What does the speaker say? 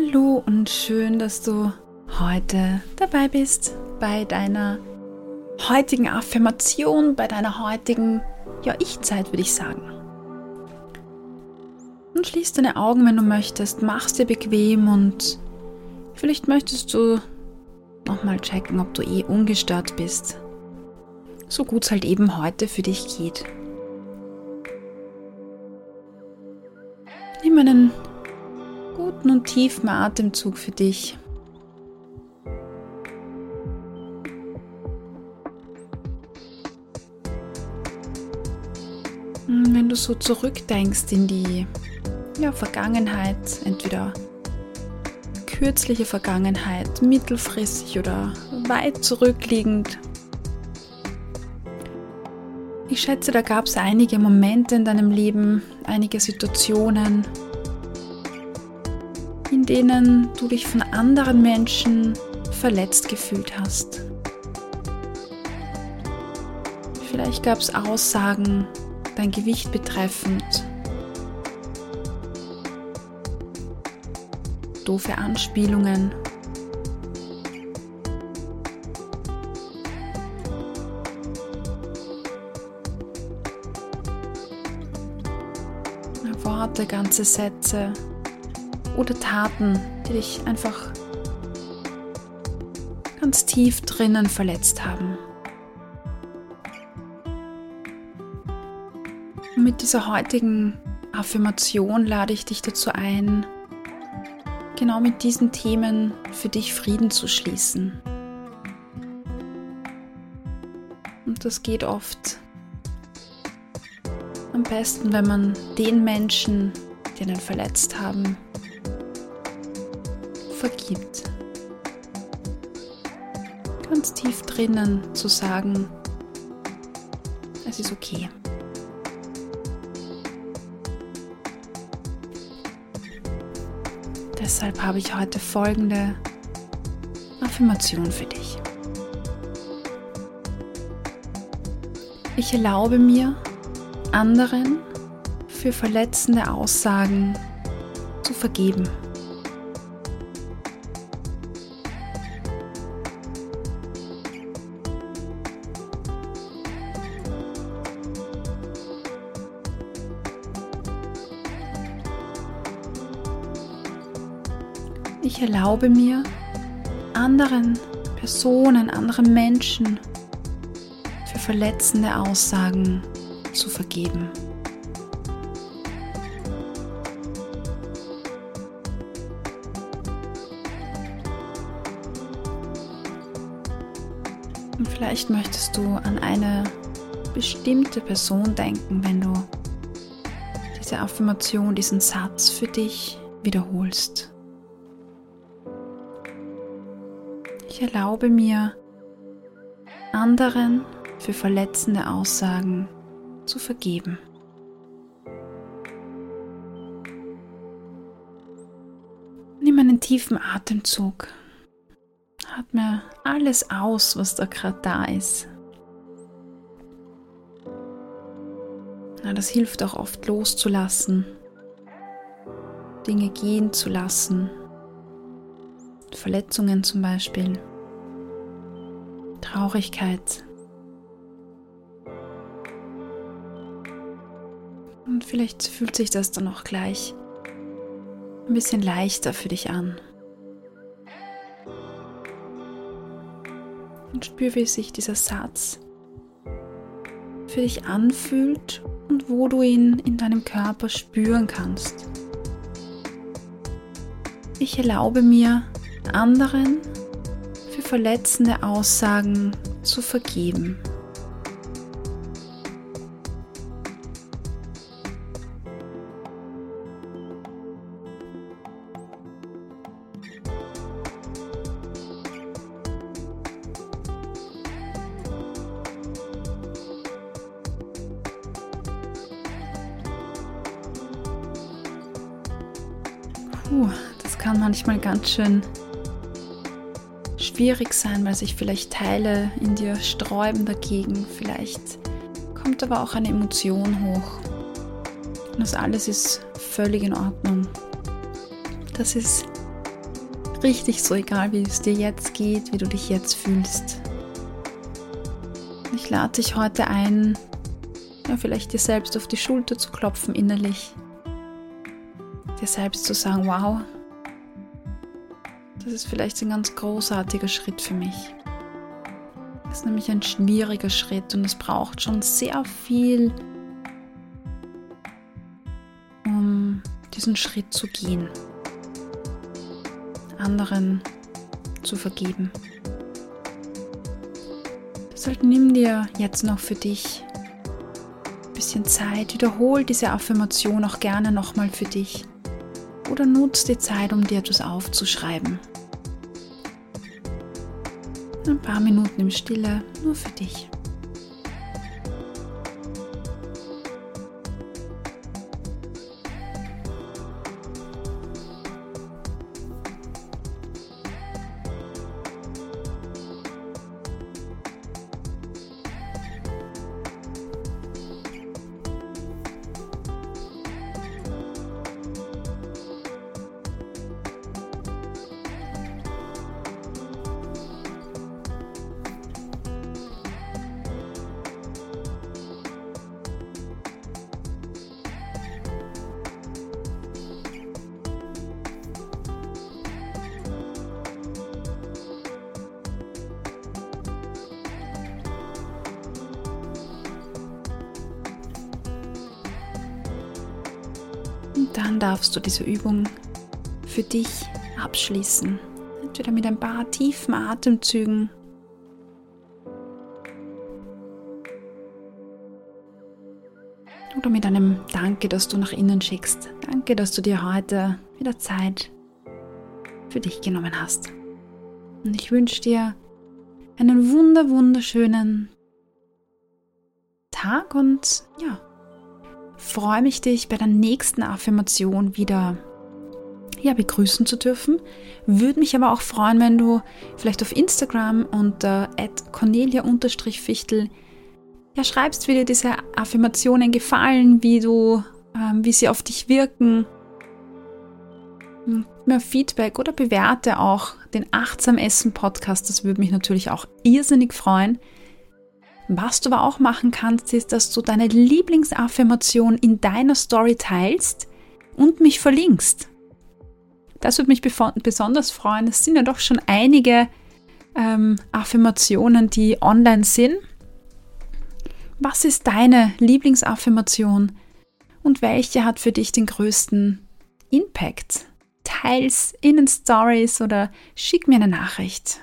Hallo und schön, dass du heute dabei bist bei deiner heutigen Affirmation, bei deiner heutigen ja, Ich-Zeit, würde ich sagen. Und schließ deine Augen, wenn du möchtest, mach's dir bequem und vielleicht möchtest du nochmal checken, ob du eh ungestört bist. So gut es halt eben heute für dich geht. Nimm einen guten und tiefen Atemzug für dich. Wenn du so zurückdenkst in die ja, Vergangenheit, entweder kürzliche Vergangenheit, mittelfristig oder weit zurückliegend, ich schätze, da gab es einige Momente in deinem Leben, einige Situationen, denen du dich von anderen Menschen verletzt gefühlt hast. Vielleicht gab es Aussagen dein Gewicht betreffend, doofe Anspielungen. Worte, ganze Sätze oder Taten, die dich einfach ganz tief drinnen verletzt haben. Und mit dieser heutigen Affirmation lade ich dich dazu ein, genau mit diesen Themen für dich Frieden zu schließen. Und das geht oft am besten, wenn man den Menschen, die einen verletzt haben, vergibt. Ganz tief drinnen zu sagen, es ist okay. Deshalb habe ich heute folgende Affirmation für dich. Ich erlaube mir, anderen für verletzende Aussagen zu vergeben. Ich erlaube mir, anderen Personen, anderen Menschen für verletzende Aussagen zu vergeben. Und vielleicht möchtest du an eine bestimmte Person denken, wenn du diese Affirmation, diesen Satz für dich wiederholst. Ich erlaube mir, anderen für verletzende Aussagen zu vergeben. Nimm einen tiefen Atemzug. Atme alles aus, was da gerade da ist. Ja, das hilft auch oft loszulassen, Dinge gehen zu lassen, Verletzungen zum Beispiel, Traurigkeit. Und vielleicht fühlt sich das dann auch gleich ein bisschen leichter für dich an. Und spür, wie sich dieser Satz für dich anfühlt und wo du ihn in deinem Körper spüren kannst. Ich erlaube mir, anderen für verletzende Aussagen zu vergeben. Puh, das kann manchmal ganz schön schwierig sein, weil sich vielleicht Teile in dir sträuben dagegen. Vielleicht kommt aber auch eine Emotion hoch. Das alles ist völlig in Ordnung. Das ist richtig so, egal wie es dir jetzt geht, wie du dich jetzt fühlst. Ich lade dich heute ein, ja, vielleicht dir selbst auf die Schulter zu klopfen innerlich. Dir selbst zu sagen, wow, das ist vielleicht ein ganz großartiger Schritt für mich. Das ist nämlich ein schwieriger Schritt und es braucht schon sehr viel, um diesen Schritt zu gehen, anderen zu vergeben. Deshalb nimm dir jetzt noch für dich ein bisschen Zeit, wiederhol diese Affirmation auch gerne nochmal für dich oder nutz die Zeit, um dir etwas aufzuschreiben. Ein paar Minuten im Stille nur für dich. Dann darfst du diese Übung für dich abschließen. Entweder mit ein paar tiefen Atemzügen oder mit einem Danke, das du nach innen schickst. Danke, dass du dir heute wieder Zeit für dich genommen hast. Und ich wünsche dir einen wunder wunderschönen Tag und ja, freue mich, dich bei der nächsten Affirmation wieder ja, begrüßen zu dürfen. Würde mich aber auch freuen, wenn du vielleicht auf Instagram unter cornelia-fichtel ja, schreibst, wie dir diese Affirmationen gefallen, wie du, ähm, wie sie auf dich wirken. Mehr Feedback oder bewerte auch den Achtsam Essen Podcast. Das würde mich natürlich auch irrsinnig freuen. Was du aber auch machen kannst, ist, dass du deine Lieblingsaffirmation in deiner Story teilst und mich verlinkst. Das würde mich besonders freuen. Es sind ja doch schon einige ähm, Affirmationen, die online sind. Was ist deine Lieblingsaffirmation und welche hat für dich den größten Impact? Teils in den Stories oder schick mir eine Nachricht.